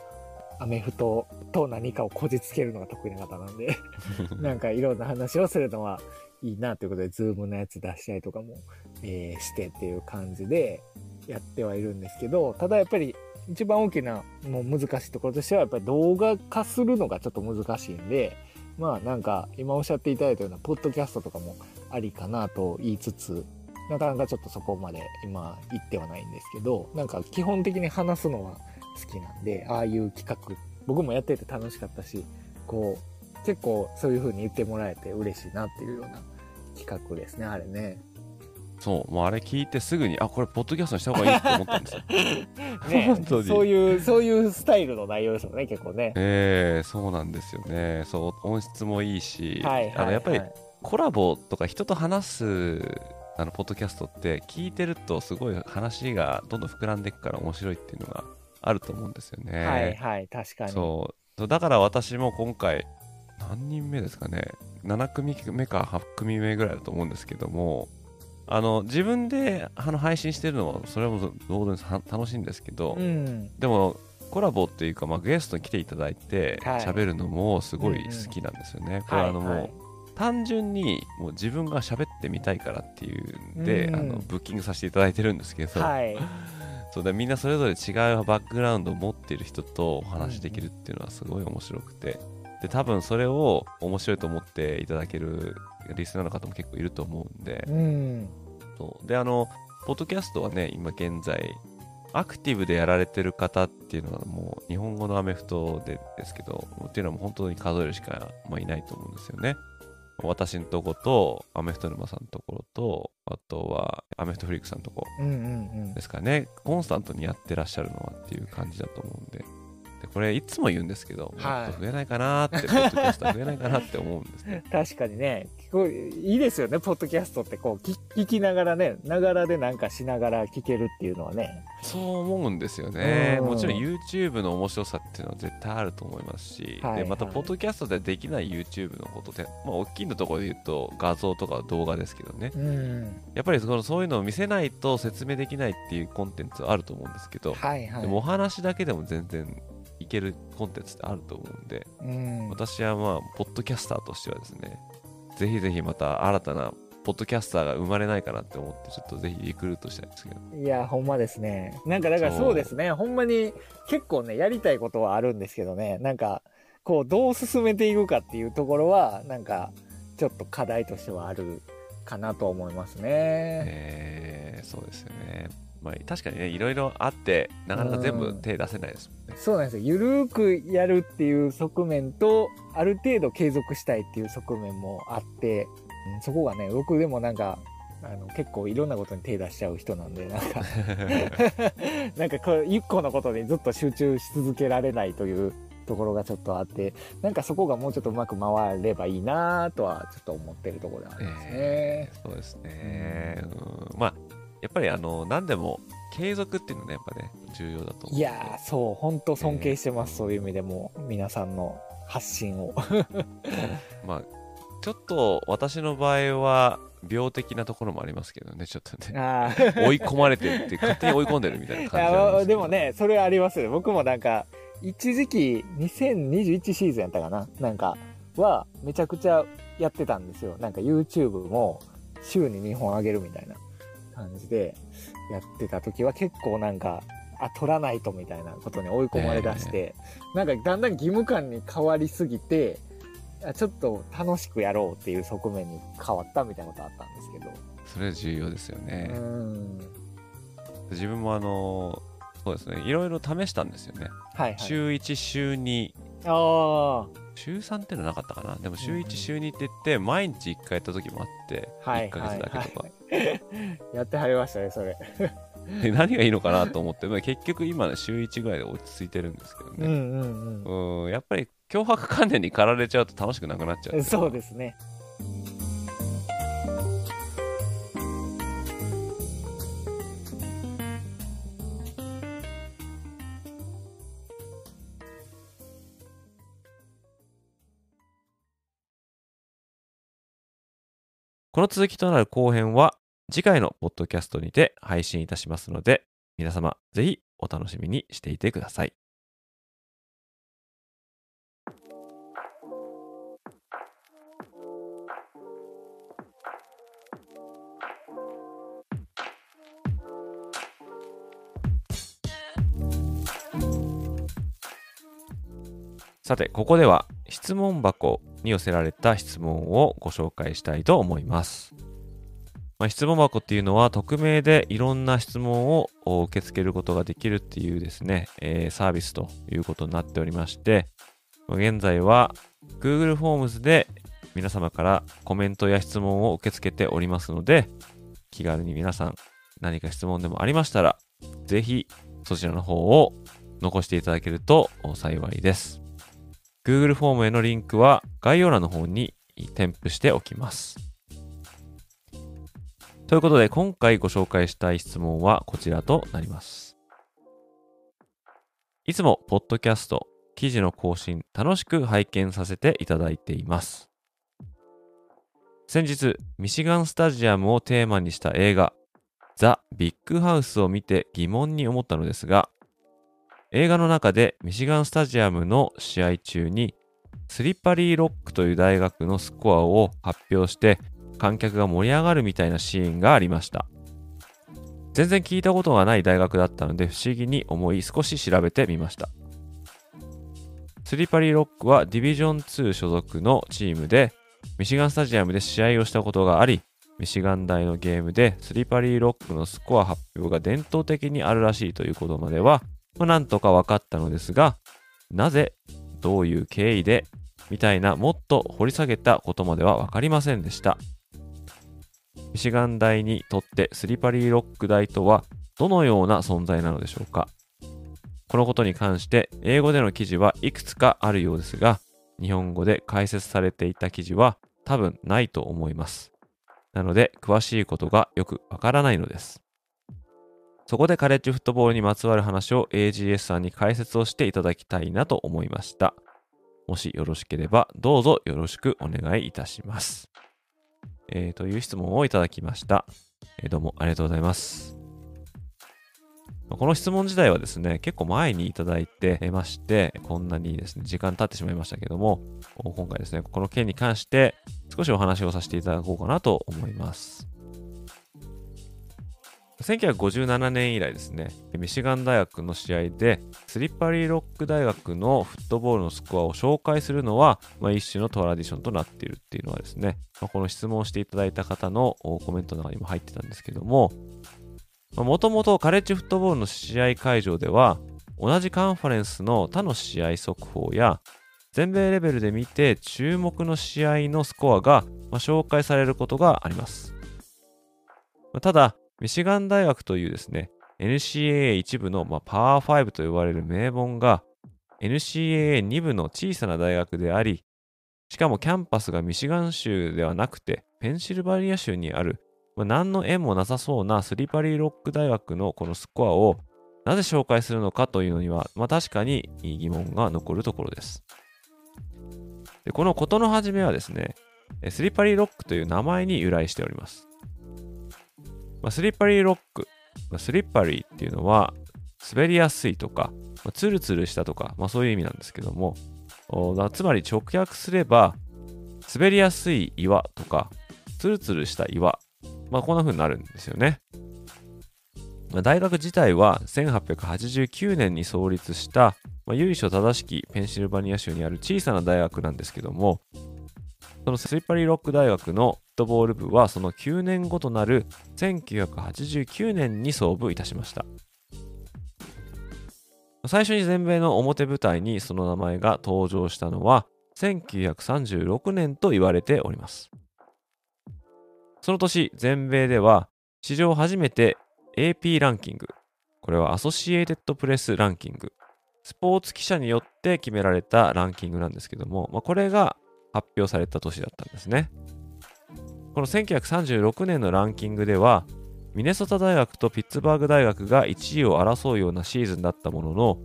アメフトと何かをこじつけるのが得意な方なんで なんかいろんな話をするのはいいなということで、ズームのやつ出したりとかも、えー、してっていう感じでやってはいるんですけど、ただやっぱり一番大きなもう難しいところとしては、やっぱり動画化するのがちょっと難しいんで、まあなんか今おっしゃっていただいたようなポッドキャストとかもありかなと言いつつ、なかなかちょっとそこまで今行ってはないんですけど、なんか基本的に話すのは好きなんで、ああいう企画、僕もやってて楽しかったし、こう、結構そういう風に言ってもらえて嬉しいなっていうような企画ですね、あれね。そう、もうあれ聞いてすぐに、あ、これ、ポッドキャストにした方がいいって思ったんですよ。ね、本当に。そういう、そういうスタイルの内容ですよね、結構ね。ええー、そうなんですよね。そう、音質もいいし、はい、はい、あの、やっぱり、コラボとか人と話す、あの、ポッドキャストって聞いてるとすごい話がどんどん膨らんでいくから面白いっていうのがあると思うんですよね。はいはい、確かに。そう。だから私も今回、何人目ですかね。7組目か8組目ぐらいだと思うんですけども、あの自分であの配信してるのはそれも当然楽しいんですけど、うん、でもコラボっていうか、まあ、ゲストに来ていただいて喋、はい、るのもすごい好きなんですよね。うんうん、これあのもう、はいはい、単純にもう自分が喋ってみたいからっていうんで、うん、あのブッキングさせていただいてるんですけど、はい、そうだみんなそれぞれ違うバックグラウンドを持っている人とお話できるっていうのはすごい面白くて、で多分それを面白いと思っていただけるリスナーの方も結構いると思うんで、うん、そう。であのポッドキャストはね今現在アクティブでやられてる方っていうのはもう日本語のアメフトでですけどっていうのはもう本当に数えるしか、まあ、いないと思うんですよね。私のとことアメフト沼さんのところとあとはアメフトフリークさんのとこですかね、コンスタントにやってらっしゃるのはっていう感じだと思うんででこれいつも言うんですけど、はい、もっと増えないかなって、ポッドキャスター増えないかなって思うんですね。確かにね、いいですよね、ポッドキャストって。こう聞きながらね、ながらでなんかしながら聞けるっていうのはね。そう思うんですよね。もちろん YouTube の面白さっていうのは絶対あると思いますし、はいはい、でまたポッドキャストでできない YouTube のことって、まあ、大きいのところで言うと画像とか動画ですけどね、やっぱりそのそういうのを見せないと説明できないっていうコンテンツあると思うん。ですけど、はいはい、でもお話だけでも全然いけるコンテンツってあると思うんで、うん、私はまあ、ポッドキャスターとしてはですね、ぜひぜひまた新たなポッドキャスターが生まれないかなって思って、ちょっとぜひリクルートしたいんですけど。いや、ほんまですね。なんか、だからそうですね。ほんまに結構ね、やりたいことはあるんですけどね。なんか、こう、どう進めていくかっていうところは、なんか、ちょっと課題としてはあるかなと思いますね。えー、そうですよね。まあ、確かにね、いろいろあって、なかなか全部手出せないですもんね。そうなんですよ。ゆるーくやるっていう側面と、ある程度継続したいっていう側面もあって、うん、そこがね、僕でもなんか、あの結構いろんなことに手出しちゃう人なんで、なんか なんか一個のことでずっと集中し続けられないというところがちょっとあって、なんかそこがもうちょっとうまく回ればいいなとはちょっと思ってるところでありますね。えー、そうですね。うん、まあやっぱりあの何でも継続っていうのねやっぱね重要だと思ういやそう本当尊敬してます、えー、そういう意味でも皆さんの発信を。まあちょっと私の場合は病的なところもありますけどねちょっとね。追い込まれてるって勝手に追い込んでるみたいな感じでもねそれありますよ。僕もなんか一時期2021シーズンやったかな？なんかはめちゃくちゃやってたんですよ。なんか YouTube も週に2本上げるみたいな感じでやってた時は結構なんか、あ、取らないとみたいなことに追い込まれだして、えー、なんかだんだん義務感に変わりすぎて、ちょっと楽しくやろうっていう側面に変わったみたいなことあったんですけど。それ重要ですよね。自分もあの、そうですね、いろいろ試したんですよね。はい、はい、週1、週2ああ。週3ってのはなかったかな。でも週1、週2って言って毎日1回やった時もあって、はい、1ヶ月だけとか、やってはりましたねそれ。何がいいのかなと思って、まあ、結局今週1ぐらいで落ち着いてるんですけどね、うんうんうん、うんやっぱり脅迫観念に駆られちゃうと楽しくなくなっちゃうそうですねこの続きとなる後編は次回のポッドキャストにて配信いたしますので、皆様ぜひお楽しみにしていてください。さて、ここでは質問箱に寄せられた質問をご紹介したいと思います。まあ、質問箱っていうのは匿名でいろんな質問を受け付けることができるっていうですね、えー、サービスということになっておりまして、現在は Google フォームズで皆様からコメントや質問を受け付けておりますので、気軽に皆さん何か質問でもありましたら、ぜひそちらの方を残していただけると幸いです。Google フォームへのリンクは概要欄の方に添付しておきます。ということで今回ご紹介したい質問はこちらとなります。いつもポッドキャスト、記事の更新楽しく拝見させていただいています。先日、ミシガンスタジアムをテーマにした映画、ザ・ビッグハウスを見て疑問に思ったのですが、映画の中でミシガンスタジアムの試合中にスリッパリーロックという大学のスコアを発表して観客が盛り上がるみたいなシーンがありました。全然聞いたことがない大学だったので不思議に思い少し調べてみました。スリパリーロックはディビジョン2所属のチームでミシガンスタジアムで試合をしたことがありミシガン大のゲームでスリパリーロックのスコア発表が伝統的にあるらしいということまではまあ、なんとか分かったのですが、なぜ、どういう経緯で、みたいなもっと掘り下げたことまでは分かりませんでした。ミシガン大にとってスリパリーロック大とはどのような存在なのでしょうかこのことに関して英語での記事はいくつかあるようですが、日本語で解説されていた記事は多分ないと思います。なので詳しいことがよくわからないのです。そこでカレッジフットボールにまつわる話を AGS さんに解説をしていただきたいなと思いました。もしよろしければどうぞよろしくお願いいたします。えー、という質問をいただきました、えー、どうもありがとうございます。この質問自体はですね、結構前にいただいてまして、こんなにですね、時間経ってしまいましたけども、今回ですね、この件に関して少しお話をさせていただこうかなと思います。1957年以来ですね、ミシガン大学の試合で、スリッパリーロック大学のフットボールのスコアを紹介するのは、まあ、一種のトラディションとなっているっていうのはですね、まあ、この質問していただいた方のコメントの中にも入ってたんですけども、もともとカレッジフットボールの試合会場では、同じカンファレンスの他の試合速報や、全米レベルで見て注目の試合のスコアが、まあ、紹介されることがあります。ただ、ミシガン大学というですね、NCAA 一部の、まあ、パワー5と呼ばれる名門が NCAA2 部の小さな大学であり、しかもキャンパスがミシガン州ではなくてペンシルバニア州にある、まあ、何の縁もなさそうなスリパリーロック大学のこのスコアをなぜ紹介するのかというのには、まあ、確かに疑問が残るところです。でこの事の始めはですね、スリパリーロックという名前に由来しております。まあ、スリッパリーロック、まあ、スリッパリーっていうのは滑りやすいとか、まあ、ツルツルしたとか、まあ、そういう意味なんですけども、つまり直訳すれば滑りやすい岩とかツルツルした岩、まあ、こんな風になるんですよね。まあ、大学自体は1889年に創立した、まあ、由緒正しきペンシルバニア州にある小さな大学なんですけども、そのスリッパリーロック大学のフットボール部はその9年後となる1989年に創部いたしました。最初に全米の表舞台にその名前が登場したのは1936年と言われております。その年、全米では史上初めて AP ランキング、これはアソシエイテッドプレスランキング、スポーツ記者によって決められたランキングなんですけども、まあ、これが発表された年だったんですね。この1936年のランキングでは、ミネソタ大学とピッツバーグ大学が1位を争うようなシーズンだったものの、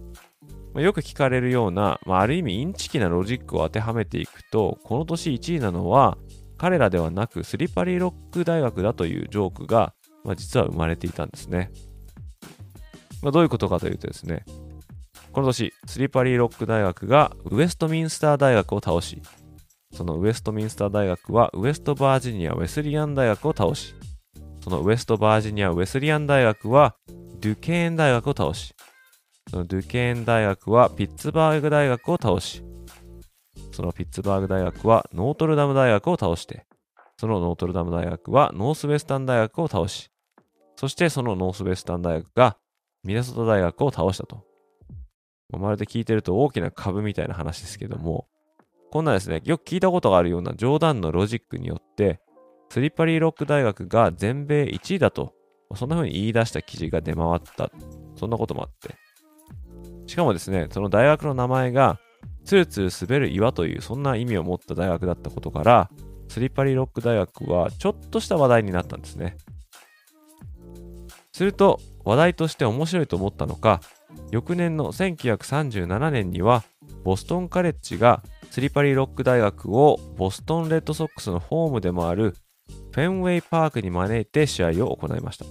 ま、よく聞かれるような、まあ、ある意味インチキなロジックを当てはめていくと、この年1位なのは彼らではなくスリパリーロック大学だというジョークが、まあ、実は生まれていたんですね。まあ、どういうことかというとですね、この年、スリパリーロック大学がウエストミンスター大学を倒し、そのウエストミンスター大学はウエストバージニア・ウェスリアン大学を倒し、そのウエストバージニア・ウェスリアン大学はデュケーン大学を倒し、そのデュケーン大学はピッツバーグ大学を倒し、そのピッツバーグ大学はノートルダム大学を倒して、そのノートルダム大学はノースウェスタン大学を倒し、そしてそのノースウェスタン大学がミネソタ大学を倒したと。まるで聞いてると大きなかぶみたいな話ですけども、こんなですね、よく聞いたことがあるような冗談のロジックによって、スリッパリーロック大学が全米1位だと、そんな風に言い出した記事が出回った。そんなこともあって。しかもですね、その大学の名前が、ツルツル滑る岩というそんな意味を持った大学だったことから、スリッパリーロック大学はちょっとした話題になったんですね。すると、話題として面白いと思ったのか、翌年の1937年には、ボストンカレッジがスリパリーロック大学をボストンレッドソックスのホームでもあるフェンウェイパークに招いて試合を行いました。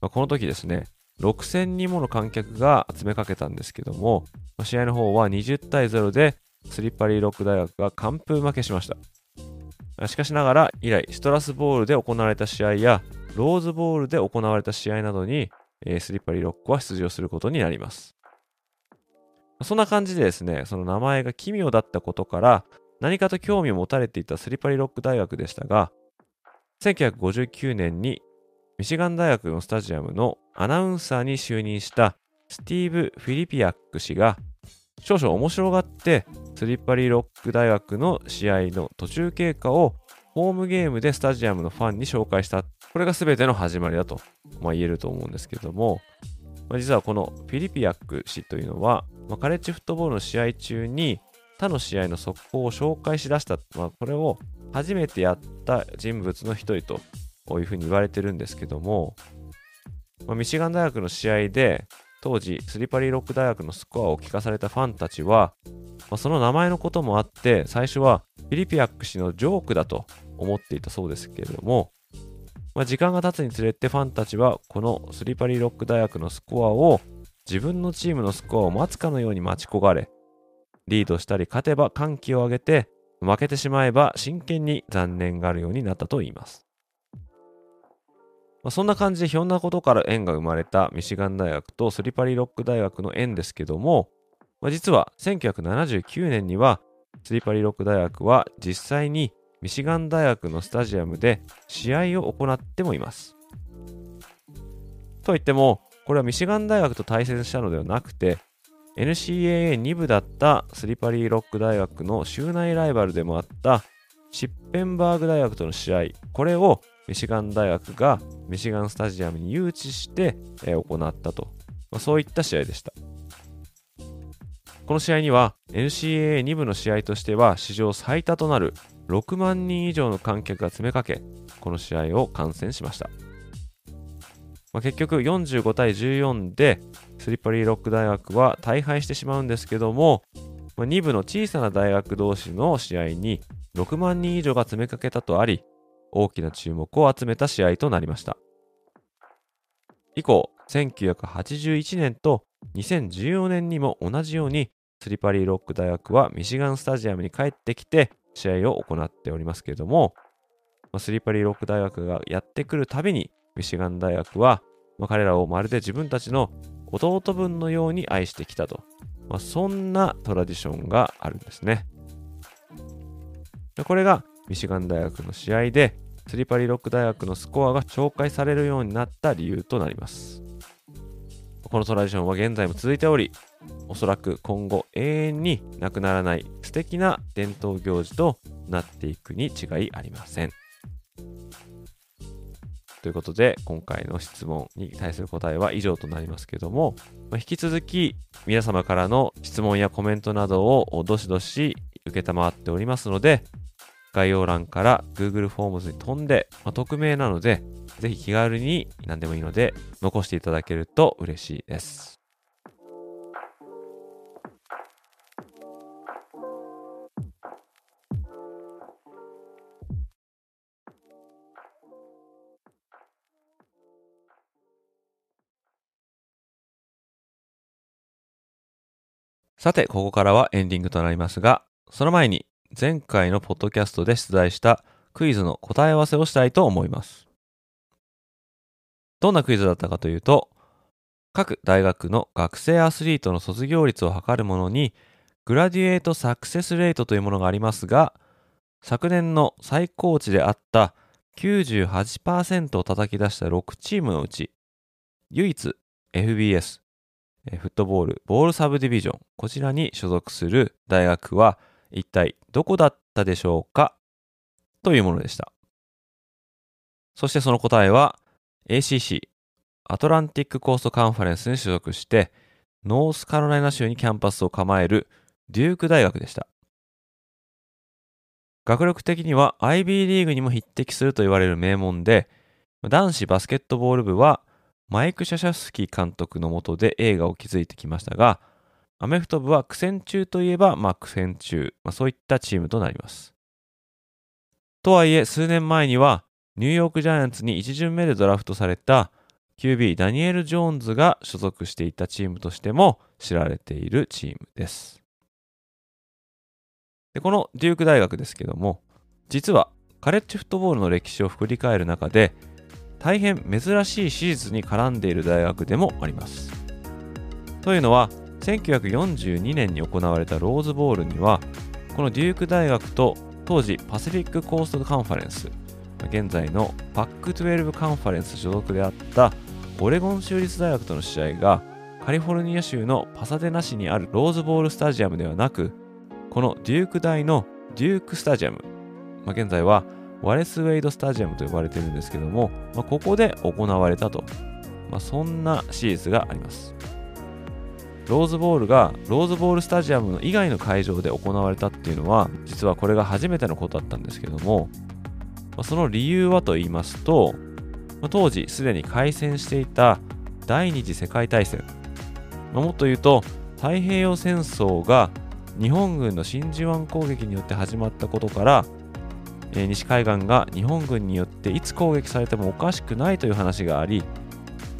まあ、この時ですね、6000人もの観客が集めかけたんですけども、試合の方は20対0でスリッパリーロック大学が完封負けしました。しかしながら以来、ストラスボールで行われた試合やローズボールで行われた試合などに、えー、スリッパリーロックは出場することになります。そんな感じでですね、その名前が奇妙だったことから、何かと興味を持たれていたスリパリロック大学でしたが、1959年にミシガン大学のスタジアムのアナウンサーに就任したスティーブ・フィリピアック氏が少々面白がってスリッパリロック大学の試合の途中経過をホームゲームでスタジアムのファンに紹介した。これが全ての始まりだと、まあ、言えると思うんですけども、まあ、実はこのフィリピアック氏というのは、まあ、カレッジフットボールの試合中に他の試合の速報を紹介しだした、まあ、これを初めてやった人物の一人というふうに言われてるんですけども、まあ、ミシガン大学の試合で当時スリパリーロック大学のスコアを聞かされたファンたちは、まあ、その名前のこともあって最初はフィリピアック氏のジョークだと思っていたそうですけれども、まあ、時間が経つにつれてファンたちはこのスリパリロック大学のスコアを自分のチームのスコアを待つかのように待ち焦がれリードしたり勝てば歓喜を上げて負けてしまえば真剣に残念があるようになったといいます。まあ、そんな感じでひょんなことから縁が生まれたミシガン大学とスリパリロック大学の縁ですけども、まあ、実は1979年にはスリパリロック大学は実際にミシガン大学のスタジアムで試合を行ってもいます。といっても、これはミシガン大学と対戦したのではなくて、NCAA2 部だったスリパリーロック大学の州内ライバルでもあったシッペンバーグ大学との試合、これをミシガン大学がミシガンスタジアムに誘致して、行ったと、まあ、そういった試合でした。この試合には NCAA2 部の試合としては史上最多となる6万人以上の観客が詰めかけ、この試合を観戦しました。まあ、結局45対14でスリッパリーロック大学は大敗してしまうんですけども、まあ、2部の小さな大学同士の試合に6万人以上が詰めかけたとあり、大きな注目を集めた試合となりました。以降、1981年と2014年にも同じようにスリパリーロック大学はミシガンスタジアムに帰ってきて試合を行っておりますけれども、スリパリーロック大学がやってくるたびにミシガン大学は、まあ、彼らをまるで自分たちの弟分のように愛してきたと、まあ、そんなトラディションがあるんですね。これがミシガン大学の試合でスリパリロック大学のスコアが紹介されるようになった理由となります。このトラディションは現在も続いており、おそらく今後永遠になくならない素敵な伝統行事となっていくに違いありません。ということで、今回の質問に対する答えは以上となりますけども、まあ、引き続き皆様からの質問やコメントなどをどしどし受けたまっておりますので、概要欄から Google フォームズに飛んで、まあ、匿名なので、ぜひ気軽に何でもいいので残していただけると嬉しいです。さて、ここからはエンディングとなりますが、その前に前回のポッドキャストで出題したクイズの答え合わせをしたいと思います。どんなクイズだったかというと、各大学の学生アスリートの卒業率を測るものに、グラデュエートサクセスレートというものがありますが、昨年の最高値であった98%を叩き出した6チームのうち、唯一 FBS、フットボール、ボールサブディビジョン、こちらに所属する大学は一体どこだったでしょうか？というものでした。そしてその答えは ACC、アトランティックコーストカンファレンスに所属して、ノースカロライナ州にキャンパスを構えるデューク大学でした。学力的には IB リーグにも匹敵すると言われる名門で、男子バスケットボール部はマイク・シャシェフスキー監督の下で栄華を築いてきましたが、アメフト部は苦戦中といえば、まあ苦戦中、まあ、そういったチームとなります。とはいえ、数年前には、ニューヨークジャイアンツに1巡目でドラフトされた QB ダニエル・ジョーンズが所属していたチームとしても知られているチームです。でこのデューク大学ですけども、実はカレッジフットボールの歴史を振り返る中で、大変珍しい史実に絡んでいる大学でもあります。というのは、1942年に行われたローズボールには、このデューク大学と当時パシフィックコーストカンファレンス、現在のパック12カンファレンス所属であったオレゴン州立大学との試合がカリフォルニア州のパサデナ市にあるローズボールスタジアムではなくこのデューク大のデュークスタジアム、まあ、現在はワレスウェイドスタジアムと呼ばれているんですけども、まあ、ここで行われたと、まあ、そんなシリーズがあります。ローズボールがローズボールスタジアムの以外の会場で行われたっていうのは実はこれが初めてのことだったんですけどもその理由はと言いますと当時すでに開戦していた第二次世界大戦。もっと言うと太平洋戦争が日本軍の真珠湾攻撃によって始まったことから、西海岸が日本軍によっていつ攻撃されてもおかしくないという話があり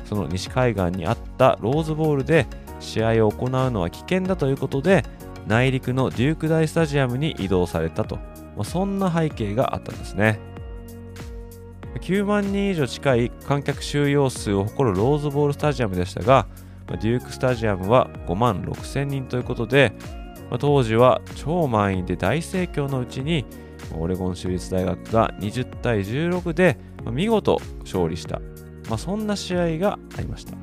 その西海岸にあったローズボールで試合を行うのは危険だということで内陸のデューク大スタジアムに移動されたと、まあ、そんな背景があったんですね。9万人以上近い観客収容数を誇るローズボールスタジアムでしたがデュークスタジアムは5万6千人ということで、当時は超満員で大盛況のうちにオレゴン州立大学が20対16で見事勝利した、まあ、そんな試合がありました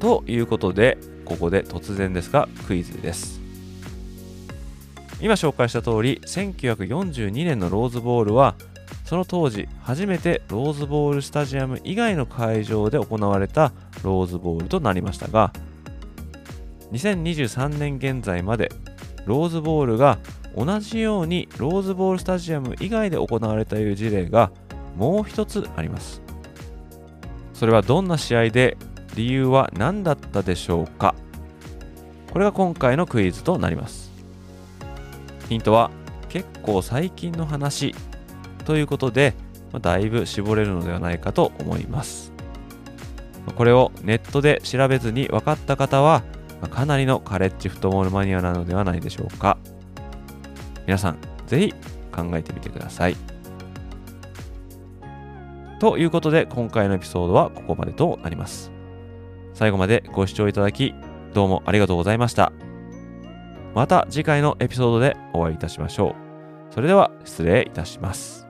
ということで、ここで突然ですがクイズです。今紹介した通り、1942年のローズボールは、その当時初めてローズボールスタジアム以外の会場で行われたローズボールとなりましたが、2023年現在までローズボールが同じようにローズボールスタジアム以外で行われたという事例がもう一つあります。それはどんな試合で理由は何だったでしょうか。これが今回のクイズとなります。ヒントは結構最近の話。ということでまだいぶ絞れるのではないかと思いますこれをネットで調べずに分かった方はかなりのカレッジフットボールマニアなのではないでしょうか皆さんぜひ考えてみてくださいということで今回のエピソードはここまでとなります最後までご視聴いただき、どうもありがとうございました。また次回のエピソードでお会いいたしましょう。それでは失礼いたします。